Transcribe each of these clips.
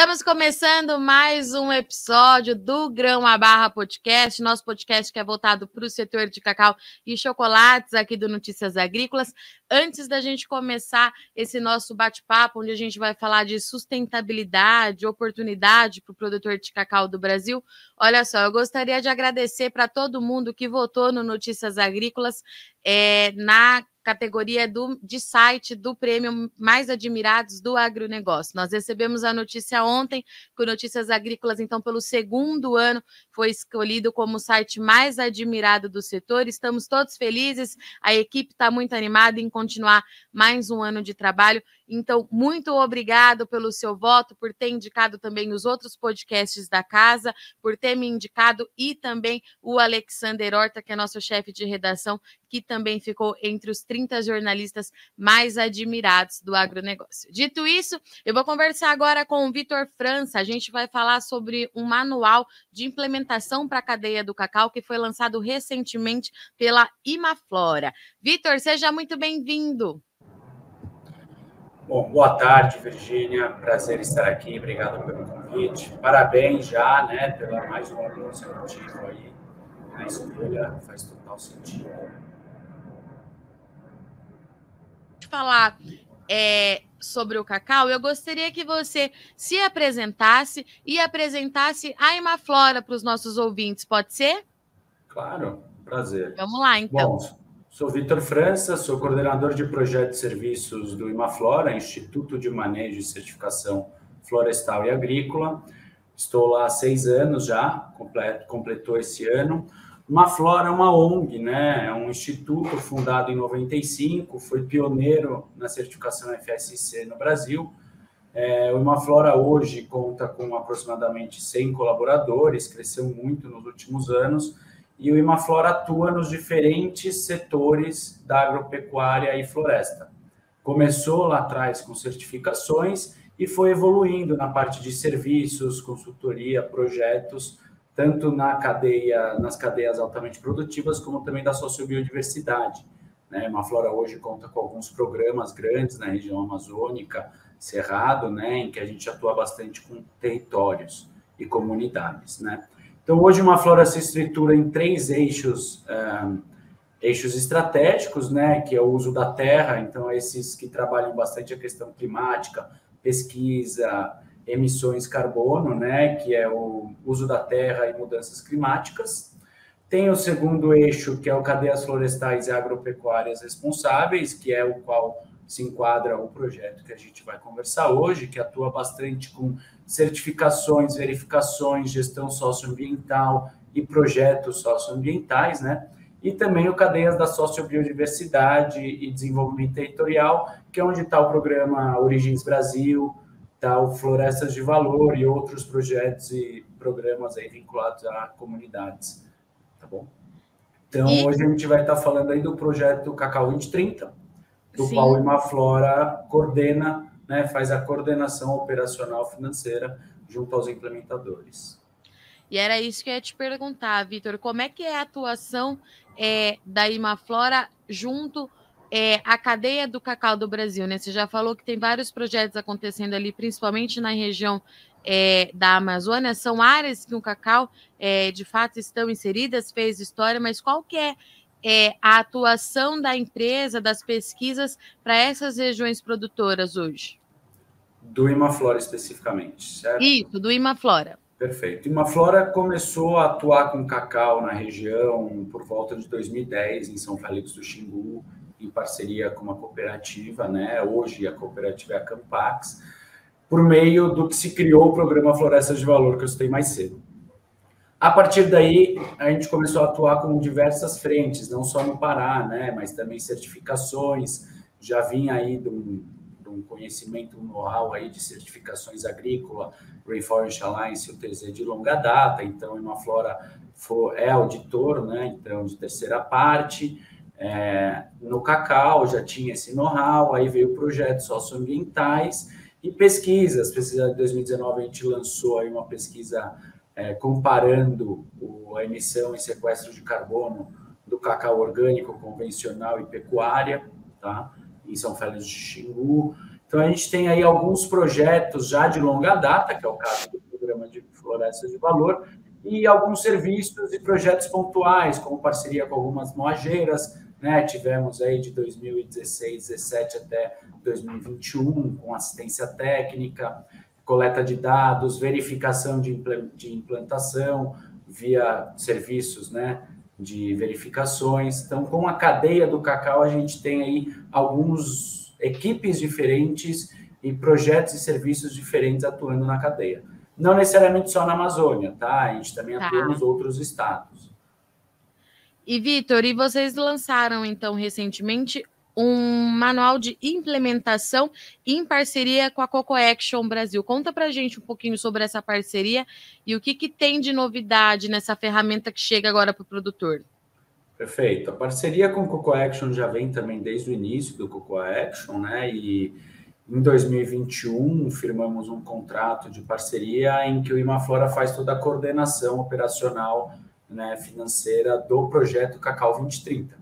Estamos começando mais um episódio do Grão a Barra Podcast, nosso podcast que é voltado para o setor de cacau e chocolates aqui do Notícias Agrícolas. Antes da gente começar esse nosso bate-papo, onde a gente vai falar de sustentabilidade, oportunidade para o produtor de cacau do Brasil, olha só, eu gostaria de agradecer para todo mundo que votou no Notícias Agrícolas é, na categoria do, de site do prêmio Mais Admirados do Agronegócio. Nós recebemos a notícia ontem que o Notícias Agrícolas, então, pelo segundo ano, foi escolhido como o site mais admirado do setor. Estamos todos felizes, a equipe está muito animada em continuar mais um ano de trabalho. Então, muito obrigado pelo seu voto, por ter indicado também os outros podcasts da casa, por ter me indicado e também o Alexander Horta, que é nosso chefe de redação, que também ficou entre os 30 jornalistas mais admirados do agronegócio. Dito isso, eu vou conversar agora com o Vitor França. A gente vai falar sobre um manual de implementação para a cadeia do cacau que foi lançado recentemente pela Imaflora. Vitor, seja muito bem-vindo. Bom, boa tarde, Virgínia. Prazer estar aqui. Obrigado pelo convite. Parabéns já, né, pela mais um ano consecutivo aí. A escolha faz total sentido. Falar é, sobre o cacau, eu gostaria que você se apresentasse e apresentasse a Imaflora para os nossos ouvintes, pode ser? Claro, prazer. Vamos lá, então. Bom, Sou Vitor França, sou coordenador de projetos e serviços do Imaflora, Instituto de Manejo e Certificação Florestal e Agrícola. Estou lá há seis anos já, completou esse ano. Imaflora é uma ONG, né? É um instituto fundado em 95, foi pioneiro na certificação FSC no Brasil. É, o Imaflora hoje conta com aproximadamente 100 colaboradores, cresceu muito nos últimos anos e o Imaflora atua nos diferentes setores da agropecuária e floresta. Começou lá atrás com certificações e foi evoluindo na parte de serviços, consultoria, projetos, tanto na cadeia, nas cadeias altamente produtivas, como também da sociobiodiversidade. Né? A Flora hoje conta com alguns programas grandes na região amazônica, Cerrado, né? em que a gente atua bastante com territórios e comunidades. Né? Então, hoje uma flora se estrutura em três eixos, um, eixos estratégicos, né, que é o uso da terra, então esses que trabalham bastante a questão climática, pesquisa, emissões carbono, né, que é o uso da terra e mudanças climáticas. Tem o segundo eixo, que é o cadeias florestais e agropecuárias responsáveis, que é o qual se enquadra o projeto que a gente vai conversar hoje, que atua bastante com certificações, verificações, gestão socioambiental e projetos socioambientais, né? E também o Cadeias da Sociobiodiversidade e Desenvolvimento Territorial, que é onde está o programa Origens Brasil, está o Florestas de Valor e outros projetos e programas aí vinculados a comunidades, tá bom? Então, e... hoje a gente vai estar tá falando aí do projeto Cacau 2030, do Sim. qual o Imaflora coordena né, faz a coordenação operacional financeira junto aos implementadores. E era isso que eu ia te perguntar, Vitor, como é que é a atuação é, da Imaflora junto é, à cadeia do cacau do Brasil, né? Você já falou que tem vários projetos acontecendo ali, principalmente na região é, da Amazônia, são áreas que o cacau é, de fato estão inseridas, fez história, mas qual que é, é a atuação da empresa, das pesquisas para essas regiões produtoras hoje? do Imaflora especificamente, certo? Isso, do Imaflora. Perfeito. Imaflora começou a atuar com cacau na região por volta de 2010, em São Félix do Xingu, em parceria com uma cooperativa, né? Hoje a cooperativa é a Campax, por meio do que se criou o programa Florestas de Valor, que eu citei mais cedo. A partir daí, a gente começou a atuar com diversas frentes, não só no Pará, né? Mas também certificações, já vinha aí do, um conhecimento, um know-how aí de certificações agrícola, Rainforest Alliance, o TZ de longa data, então uma flora é auditor, né? Então, de terceira parte. É, no cacau já tinha esse know-how, aí veio projetos socioambientais e pesquisas. Pesquisa de 2019 a gente lançou aí uma pesquisa é, comparando o, a emissão e sequestro de carbono do cacau orgânico, convencional e pecuária, tá? em São Félix de Xingu. Então, a gente tem aí alguns projetos já de longa data, que é o caso do programa de florestas de valor, e alguns serviços e projetos pontuais, como parceria com algumas moageiras, né? Tivemos aí de 2016, 17 até 2021, com assistência técnica, coleta de dados, verificação de implantação via serviços, né? De verificações. Então, com a cadeia do cacau, a gente tem aí alguns equipes diferentes e projetos e serviços diferentes atuando na cadeia. Não necessariamente só na Amazônia, tá? A gente também atua tá. nos outros estados. E, Vitor, e vocês lançaram, então, recentemente um manual de implementação em parceria com a Coco Action Brasil. Conta para gente um pouquinho sobre essa parceria e o que, que tem de novidade nessa ferramenta que chega agora para o produtor. Perfeito. A parceria com o Coco Action já vem também desde o início do Coco Action, né? E em 2021 firmamos um contrato de parceria em que o Imaflora faz toda a coordenação operacional né, financeira do projeto Cacau 2030.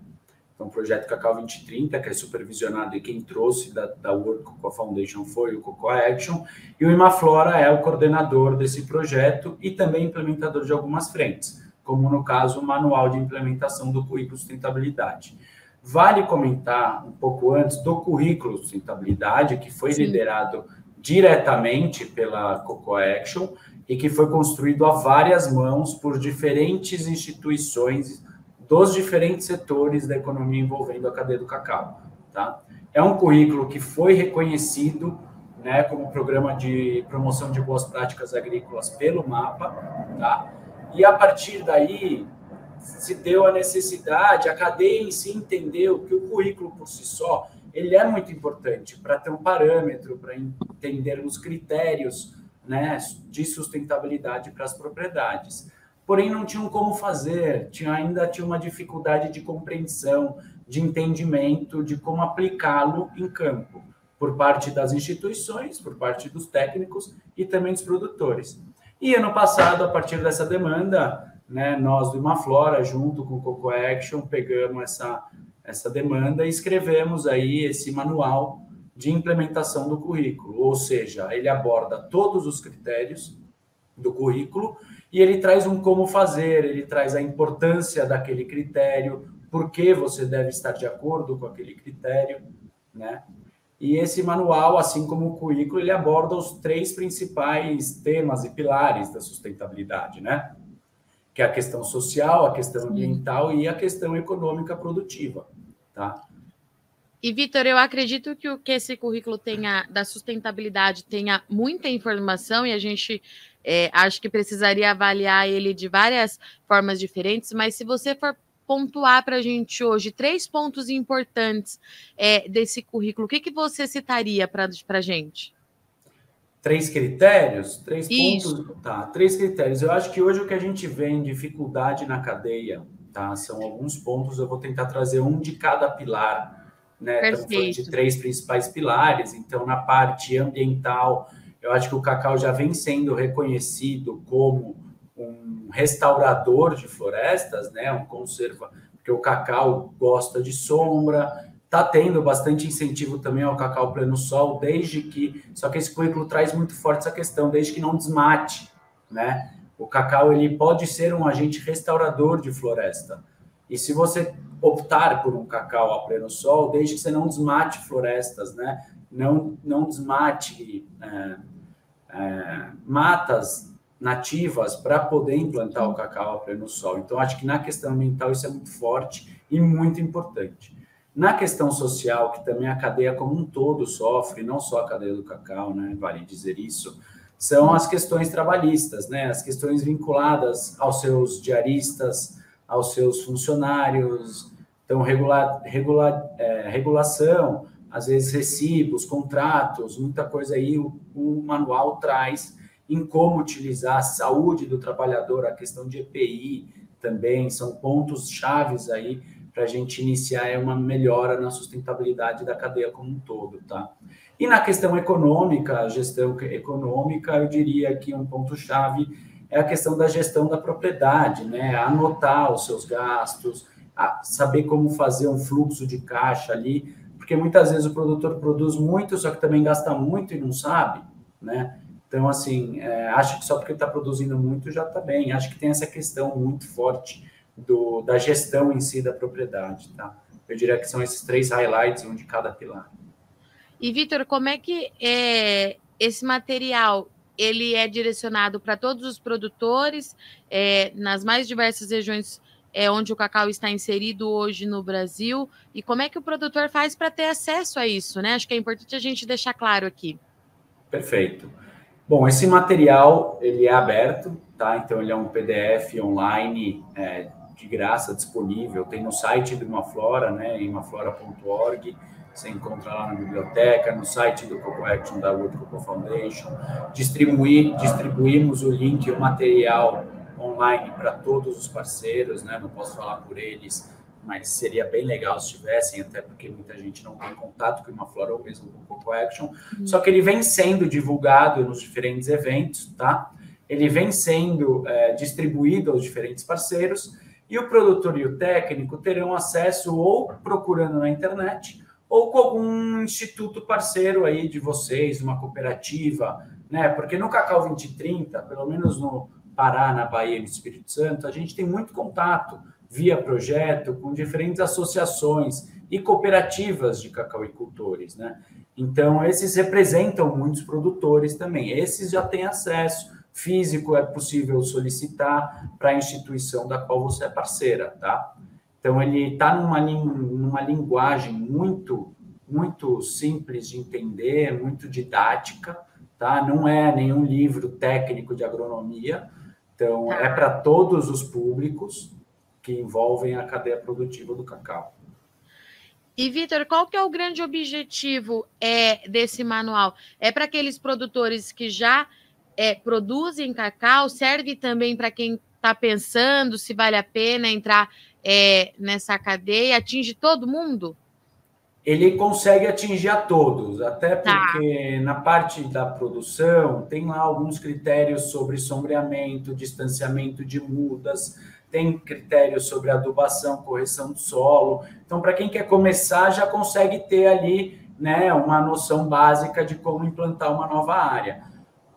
Então, o projeto Cacau 2030, que é supervisionado e quem trouxe da, da World Cocoa Foundation foi o Cocoa Action, e o Imaflora é o coordenador desse projeto e também implementador de algumas frentes, como no caso o manual de implementação do currículo sustentabilidade. Vale comentar um pouco antes do currículo sustentabilidade, que foi Sim. liderado diretamente pela Cocoa Action e que foi construído a várias mãos por diferentes instituições dos diferentes setores da economia envolvendo a cadeia do cacau. Tá? É um currículo que foi reconhecido né, como programa de promoção de boas práticas agrícolas pelo MAPA, tá? e a partir daí se deu a necessidade, a cadeia em si entendeu que o currículo por si só ele é muito importante para ter um parâmetro, para entender os critérios né, de sustentabilidade para as propriedades porém não tinham como fazer, tinha, ainda tinha uma dificuldade de compreensão, de entendimento de como aplicá-lo em campo, por parte das instituições, por parte dos técnicos e também dos produtores. E ano passado, a partir dessa demanda, né, nós do Imaflora, junto com o Coco Action, pegamos essa, essa demanda e escrevemos aí esse manual de implementação do currículo, ou seja, ele aborda todos os critérios do currículo e ele traz um como fazer, ele traz a importância daquele critério, por que você deve estar de acordo com aquele critério, né? E esse manual, assim como o currículo, ele aborda os três principais temas e pilares da sustentabilidade, né? Que é a questão social, a questão ambiental e a questão econômica produtiva, tá? E, Vitor, eu acredito que o que esse currículo tenha da sustentabilidade tenha muita informação e a gente é, acho que precisaria avaliar ele de várias formas diferentes, mas se você for pontuar para a gente hoje três pontos importantes é, desse currículo, o que, que você citaria para a gente? Três critérios? Três Isso. pontos? Tá, três critérios. Eu acho que hoje o que a gente vê em dificuldade na cadeia, tá? São alguns pontos, eu vou tentar trazer um de cada pilar. Né? Perfeito. de três principais pilares. Então, na parte ambiental, eu acho que o cacau já vem sendo reconhecido como um restaurador de florestas, né? Um conserva, porque o cacau gosta de sombra. Está tendo bastante incentivo também ao cacau pleno sol, desde que. Só que esse currículo traz muito forte essa questão, desde que não desmate, né? O cacau ele pode ser um agente restaurador de floresta. E se você optar por um cacau a pleno sol, desde que você não desmate florestas, né? Não, não desmate é, é, matas nativas para poder implantar o cacau a pleno sol. Então, acho que na questão ambiental isso é muito forte e muito importante. Na questão social, que também a cadeia como um todo sofre, não só a cadeia do cacau, né, vale dizer isso, são as questões trabalhistas, né, as questões vinculadas aos seus diaristas, aos seus funcionários, então, regula, regula, é, regulação, às vezes recibos, contratos, muita coisa aí o, o, manual traz em como utilizar a saúde do trabalhador, a questão de EPI também, são pontos chaves aí para a gente iniciar uma melhora na sustentabilidade da cadeia como um todo, tá? E na questão econômica, gestão econômica, eu diria que um ponto chave é a questão da gestão da propriedade, né? Anotar os seus gastos, saber como fazer um fluxo de caixa ali, porque muitas vezes o produtor produz muito, só que também gasta muito e não sabe, né? Então, assim, é, acho que só porque está produzindo muito já está bem. Acho que tem essa questão muito forte do, da gestão em si da propriedade, tá? Eu diria que são esses três highlights, um de cada pilar. E, Vitor, como é que é, esse material ele é direcionado para todos os produtores é, nas mais diversas regiões é, onde o cacau está inserido hoje no Brasil e como é que o produtor faz para ter acesso a isso, né? Acho que é importante a gente deixar claro aqui. Perfeito. Bom, esse material ele é aberto, tá? Então ele é um PDF online é, de graça disponível. Tem no site do Imaflora, né? Imaflora.org. Você encontra lá na biblioteca, no site do Coco Action da World Coco Foundation. Distribuir, distribuímos o link o material online para todos os parceiros, né? Não posso falar por eles, mas seria bem legal se tivessem, até porque muita gente não tem contato com uma flora ou mesmo com o Coco Action. Uhum. Só que ele vem sendo divulgado nos diferentes eventos, tá? Ele vem sendo é, distribuído aos diferentes parceiros e o produtor e o técnico terão acesso ou procurando na internet ou com algum instituto parceiro aí de vocês, uma cooperativa, né? Porque no Cacau 2030, pelo menos no Pará, na Bahia e no Espírito Santo, a gente tem muito contato via projeto com diferentes associações e cooperativas de cacauicultores, né? Então, esses representam muitos produtores também. Esses já têm acesso físico, é possível solicitar para a instituição da qual você é parceira, tá? Então, ele está numa, numa linguagem muito, muito simples de entender, muito didática, tá? Não é nenhum livro técnico de agronomia, então, tá. é para todos os públicos que envolvem a cadeia produtiva do cacau. E, Vitor, qual que é o grande objetivo é, desse manual? É para aqueles produtores que já é, produzem cacau? Serve também para quem está pensando se vale a pena entrar é, nessa cadeia? Atinge todo mundo? Ele consegue atingir a todos, até tá. porque tá. na parte da produção tem lá alguns critérios sobre sombreamento, distanciamento de mudas, tem critérios sobre adubação, correção do solo. Então, para quem quer começar, já consegue ter ali né, uma noção básica de como implantar uma nova área.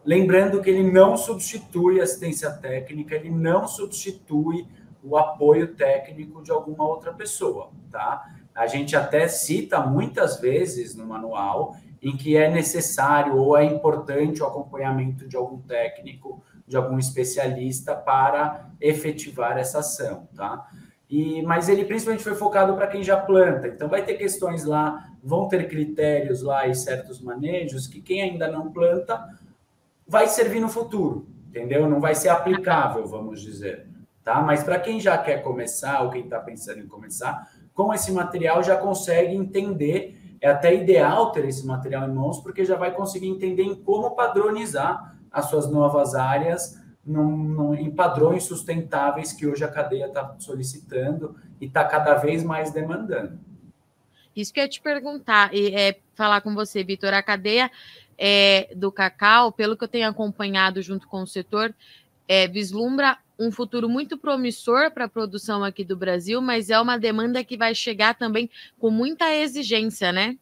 Lembrando que ele não substitui assistência técnica, ele não substitui o apoio técnico de alguma outra pessoa, tá? A gente até cita muitas vezes no manual em que é necessário ou é importante o acompanhamento de algum técnico, de algum especialista para efetivar essa ação, tá? E, mas ele principalmente foi focado para quem já planta. Então vai ter questões lá, vão ter critérios lá e certos manejos que quem ainda não planta vai servir no futuro, entendeu? Não vai ser aplicável, vamos dizer, tá? Mas para quem já quer começar ou quem está pensando em começar, com esse material já consegue entender. É até ideal ter esse material em mãos, porque já vai conseguir entender em como padronizar as suas novas áreas num, num, em padrões sustentáveis que hoje a cadeia está solicitando e está cada vez mais demandando. Isso que eu ia te perguntar e é, falar com você, Vitor. A cadeia é, do cacau, pelo que eu tenho acompanhado junto com o setor, é, vislumbra um futuro muito promissor para a produção aqui do Brasil, mas é uma demanda que vai chegar também com muita exigência, né?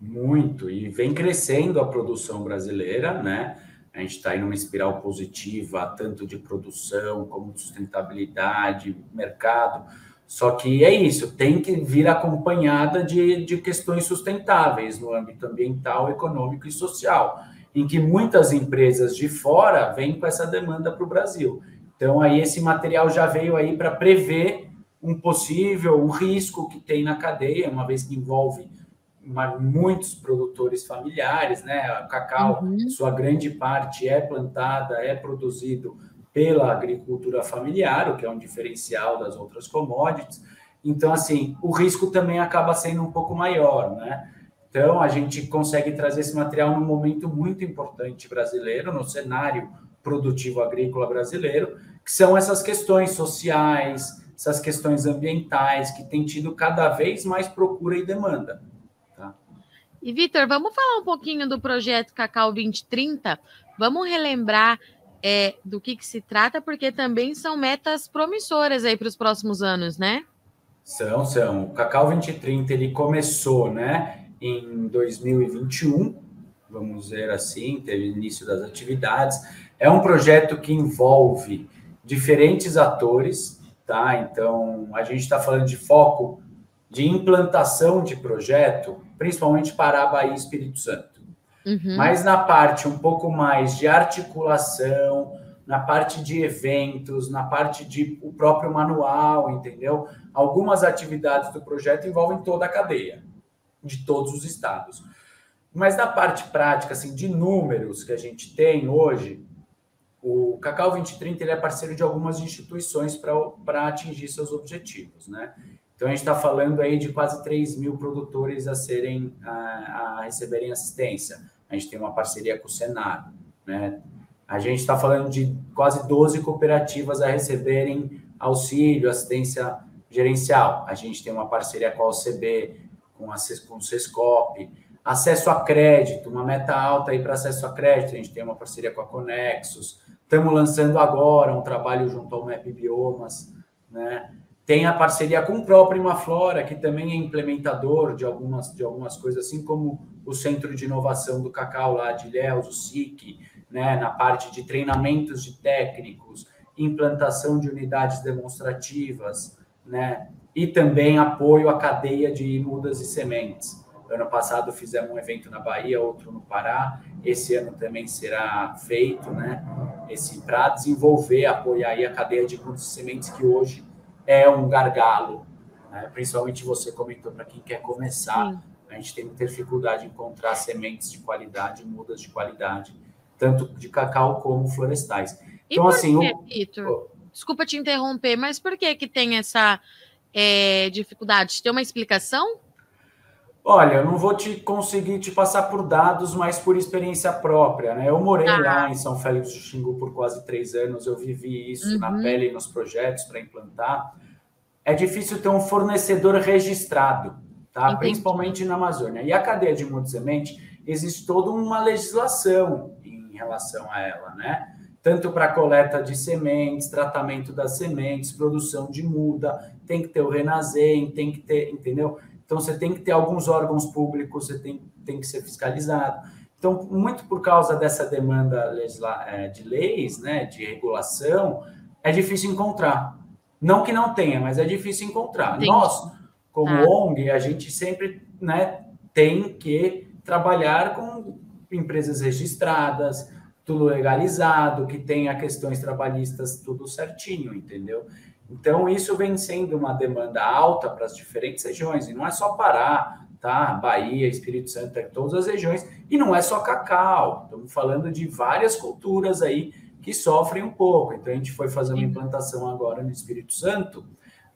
Muito, e vem crescendo a produção brasileira, né? A gente está em uma espiral positiva, tanto de produção como de sustentabilidade, mercado. Só que é isso, tem que vir acompanhada de, de questões sustentáveis no âmbito ambiental, econômico e social, em que muitas empresas de fora vêm com essa demanda para o Brasil. Então, aí esse material já veio aí para prever um possível, um risco que tem na cadeia, uma vez que envolve uma, muitos produtores familiares, né? O cacau, uhum. sua grande parte é plantada, é produzido pela agricultura familiar, o que é um diferencial das outras commodities. Então, assim, o risco também acaba sendo um pouco maior, né? Então, a gente consegue trazer esse material num momento muito importante brasileiro, no cenário produtivo agrícola brasileiro, que são essas questões sociais, essas questões ambientais, que têm tido cada vez mais procura e demanda. Tá? E, Vitor, vamos falar um pouquinho do projeto Cacau 2030? Vamos relembrar é, do que, que se trata, porque também são metas promissoras aí para os próximos anos, né? São, são. O Cacau 2030 ele começou, né? em 2021, vamos dizer assim, teve início das atividades. É um projeto que envolve diferentes atores, tá? Então, a gente está falando de foco de implantação de projeto, principalmente para a Bahia e Espírito Santo. Uhum. Mas na parte um pouco mais de articulação, na parte de eventos, na parte de o próprio manual, entendeu? Algumas atividades do projeto envolvem toda a cadeia de todos os estados. Mas na parte prática, assim, de números que a gente tem hoje, o Cacau 2030 ele é parceiro de algumas instituições para atingir seus objetivos, né? Então a gente está falando aí de quase 3 mil produtores a serem a, a, receberem assistência. A gente tem uma parceria com o Senado, né? A gente está falando de quase 12 cooperativas a receberem auxílio, assistência gerencial. A gente tem uma parceria com a OCB, com, a, com o Sescop, acesso a crédito, uma meta alta aí para acesso a crédito. A gente tem uma parceria com a Conexus. Estamos lançando agora um trabalho junto ao MEP Biomas, né? Tem a parceria com o próprio Imaflora, que também é implementador de algumas, de algumas coisas, assim como o Centro de Inovação do Cacau lá de Ilhéus, o SIC, né, na parte de treinamentos de técnicos, implantação de unidades demonstrativas, né, e também apoio à cadeia de mudas e sementes. Ano passado fizemos um evento na Bahia, outro no Pará. Esse ano também será feito, né? Esse para desenvolver, apoiar aí a cadeia de mudas e sementes que hoje é um gargalo, né? principalmente você comentou para quem quer começar. Sim. A gente tem muita dificuldade em encontrar sementes de qualidade, mudas de qualidade, tanto de cacau como florestais. E então, assim, quê, o... Vitor? Desculpa te interromper, mas por que que tem essa é, dificuldade? Tem uma explicação? Olha, eu não vou te conseguir te passar por dados, mas por experiência própria, né? Eu morei ah. lá em São Félix do Xingu por quase três anos, eu vivi isso uhum. na pele nos projetos para implantar. É difícil ter um fornecedor registrado, tá? Entendi. Principalmente na Amazônia. E a cadeia de mundo semente, existe toda uma legislação em relação a ela, né? Tanto para coleta de sementes, tratamento das sementes, produção de muda, tem que ter o Renasem, tem que ter, entendeu? Então, você tem que ter alguns órgãos públicos, você tem, tem que ser fiscalizado. Então, muito por causa dessa demanda é, de leis, né, de regulação, é difícil encontrar. Não que não tenha, mas é difícil encontrar. Nós, como ah. ONG, a gente sempre né, tem que trabalhar com empresas registradas, tudo legalizado, que tenha questões trabalhistas tudo certinho, entendeu? Então, isso vem sendo uma demanda alta para as diferentes regiões, e não é só Pará, tá? Bahia, Espírito Santo, é todas as regiões, e não é só cacau, estamos falando de várias culturas aí que sofrem um pouco. Então, a gente foi fazer uma implantação agora no Espírito Santo,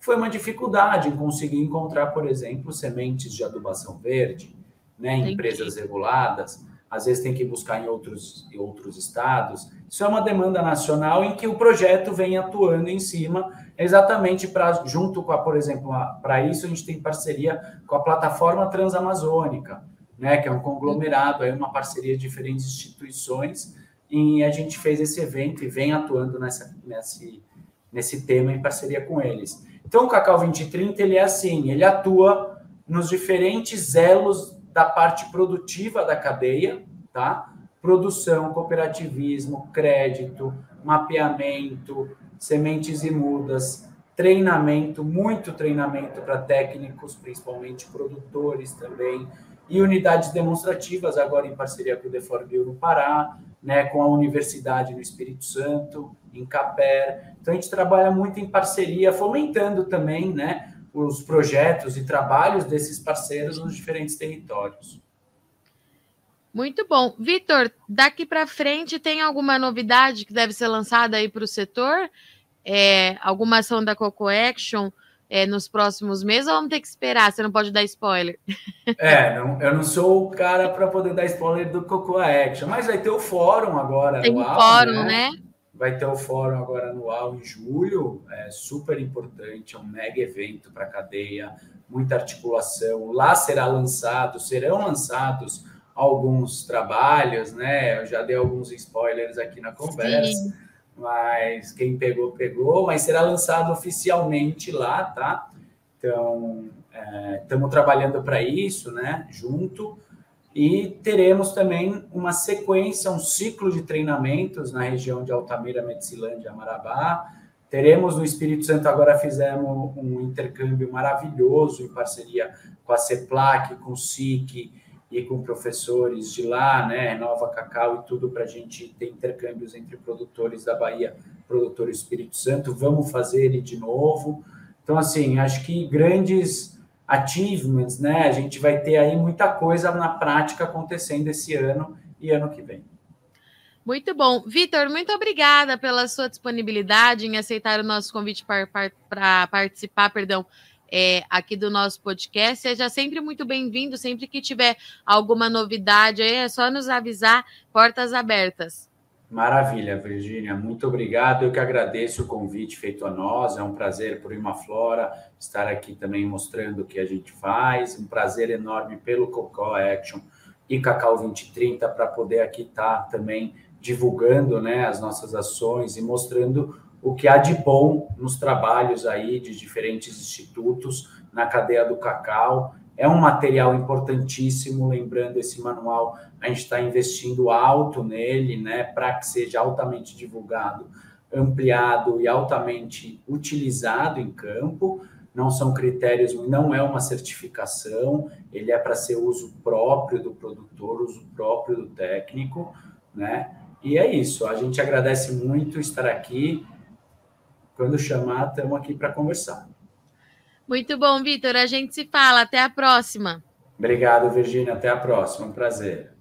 foi uma dificuldade em conseguir encontrar, por exemplo, sementes de adubação verde, né, em empresas reguladas às vezes tem que buscar em outros, em outros estados. Isso é uma demanda nacional em que o projeto vem atuando em cima, exatamente para, junto com a, por exemplo, para isso a gente tem parceria com a plataforma Transamazônica, né, que é um conglomerado, é uma parceria de diferentes instituições, e a gente fez esse evento e vem atuando nessa, nesse, nesse tema em parceria com eles. Então, o Cacau 2030, ele é assim, ele atua nos diferentes elos da parte produtiva da cadeia, tá? Produção, cooperativismo, crédito, mapeamento, sementes e mudas, treinamento, muito treinamento para técnicos, principalmente produtores também, e unidades demonstrativas, agora em parceria com o Deforbio no Pará, né, com a Universidade no Espírito Santo, em Caper. Então, a gente trabalha muito em parceria, fomentando também né, os projetos e trabalhos desses parceiros nos diferentes territórios. Muito bom. Vitor, daqui para frente tem alguma novidade que deve ser lançada aí para o setor? É, alguma ação da Coco Action é, nos próximos meses ou vamos ter que esperar? Você não pode dar spoiler. É, não, eu não sou o cara para poder dar spoiler do Coco Action, mas vai ter o fórum agora. Tem o fórum, né? né? Vai ter o fórum agora anual em julho, é super importante, é um mega evento para a cadeia, muita articulação. Lá será lançado, serão lançados alguns trabalhos, né? Eu já dei alguns spoilers aqui na conversa, Sim. mas quem pegou, pegou, mas será lançado oficialmente lá, tá? Então, Estamos é, trabalhando para isso, né? Junto. E teremos também uma sequência, um ciclo de treinamentos na região de Altamira, Medicilândia, Marabá. Teremos no Espírito Santo, agora fizemos um intercâmbio maravilhoso em parceria com a CEPLAC, com o SIC e com professores de lá, né? Nova Cacau e tudo para a gente ter intercâmbios entre produtores da Bahia, produtores do Espírito Santo. Vamos fazer ele de novo. Então, assim, acho que grandes achievements, né? A gente vai ter aí muita coisa na prática acontecendo esse ano e ano que vem. Muito bom. Vitor, muito obrigada pela sua disponibilidade em aceitar o nosso convite para, participar, perdão, é, aqui do nosso podcast. Seja sempre muito bem-vindo, sempre que tiver alguma novidade aí, é só nos avisar, portas abertas. Maravilha, Virgínia, muito obrigado. Eu que agradeço o convite feito a nós. É um prazer por Imaflora estar aqui também mostrando o que a gente faz. Um prazer enorme pelo Cocó Action e Cacau 2030 para poder aqui estar tá também divulgando né, as nossas ações e mostrando o que há de bom nos trabalhos aí de diferentes institutos na cadeia do cacau é um material importantíssimo, lembrando esse manual, a gente está investindo alto nele, né, para que seja altamente divulgado, ampliado e altamente utilizado em campo. Não são critérios, não é uma certificação, ele é para ser uso próprio do produtor, uso próprio do técnico, né? E é isso, a gente agradece muito estar aqui. Quando chamar, estamos aqui para conversar. Muito bom, Vitor. A gente se fala. Até a próxima. Obrigado, Virginia. Até a próxima. Um prazer.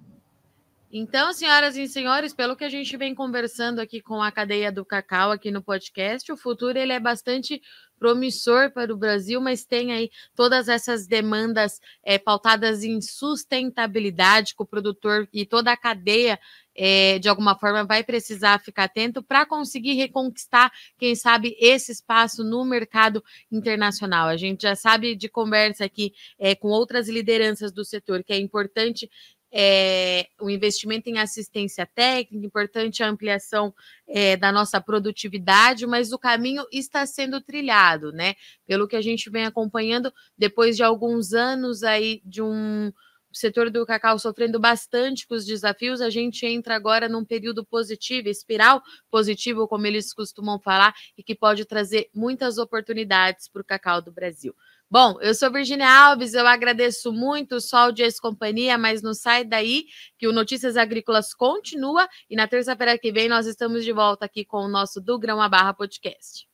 Então, senhoras e senhores, pelo que a gente vem conversando aqui com a cadeia do cacau aqui no podcast, o futuro ele é bastante promissor para o Brasil, mas tem aí todas essas demandas é, pautadas em sustentabilidade, que o produtor e toda a cadeia é, de alguma forma vai precisar ficar atento para conseguir reconquistar, quem sabe, esse espaço no mercado internacional. A gente já sabe de conversa aqui é, com outras lideranças do setor que é importante é, o investimento em assistência técnica, importante a ampliação é, da nossa produtividade, mas o caminho está sendo trilhado, né? Pelo que a gente vem acompanhando, depois de alguns anos aí de um setor do cacau sofrendo bastante com os desafios, a gente entra agora num período positivo, espiral positivo, como eles costumam falar, e que pode trazer muitas oportunidades para o cacau do Brasil. Bom, eu sou Virginia Alves, eu agradeço muito só audiência e companhia, mas não sai daí que o Notícias Agrícolas continua e na terça-feira que vem nós estamos de volta aqui com o nosso Do Grão a Barra podcast.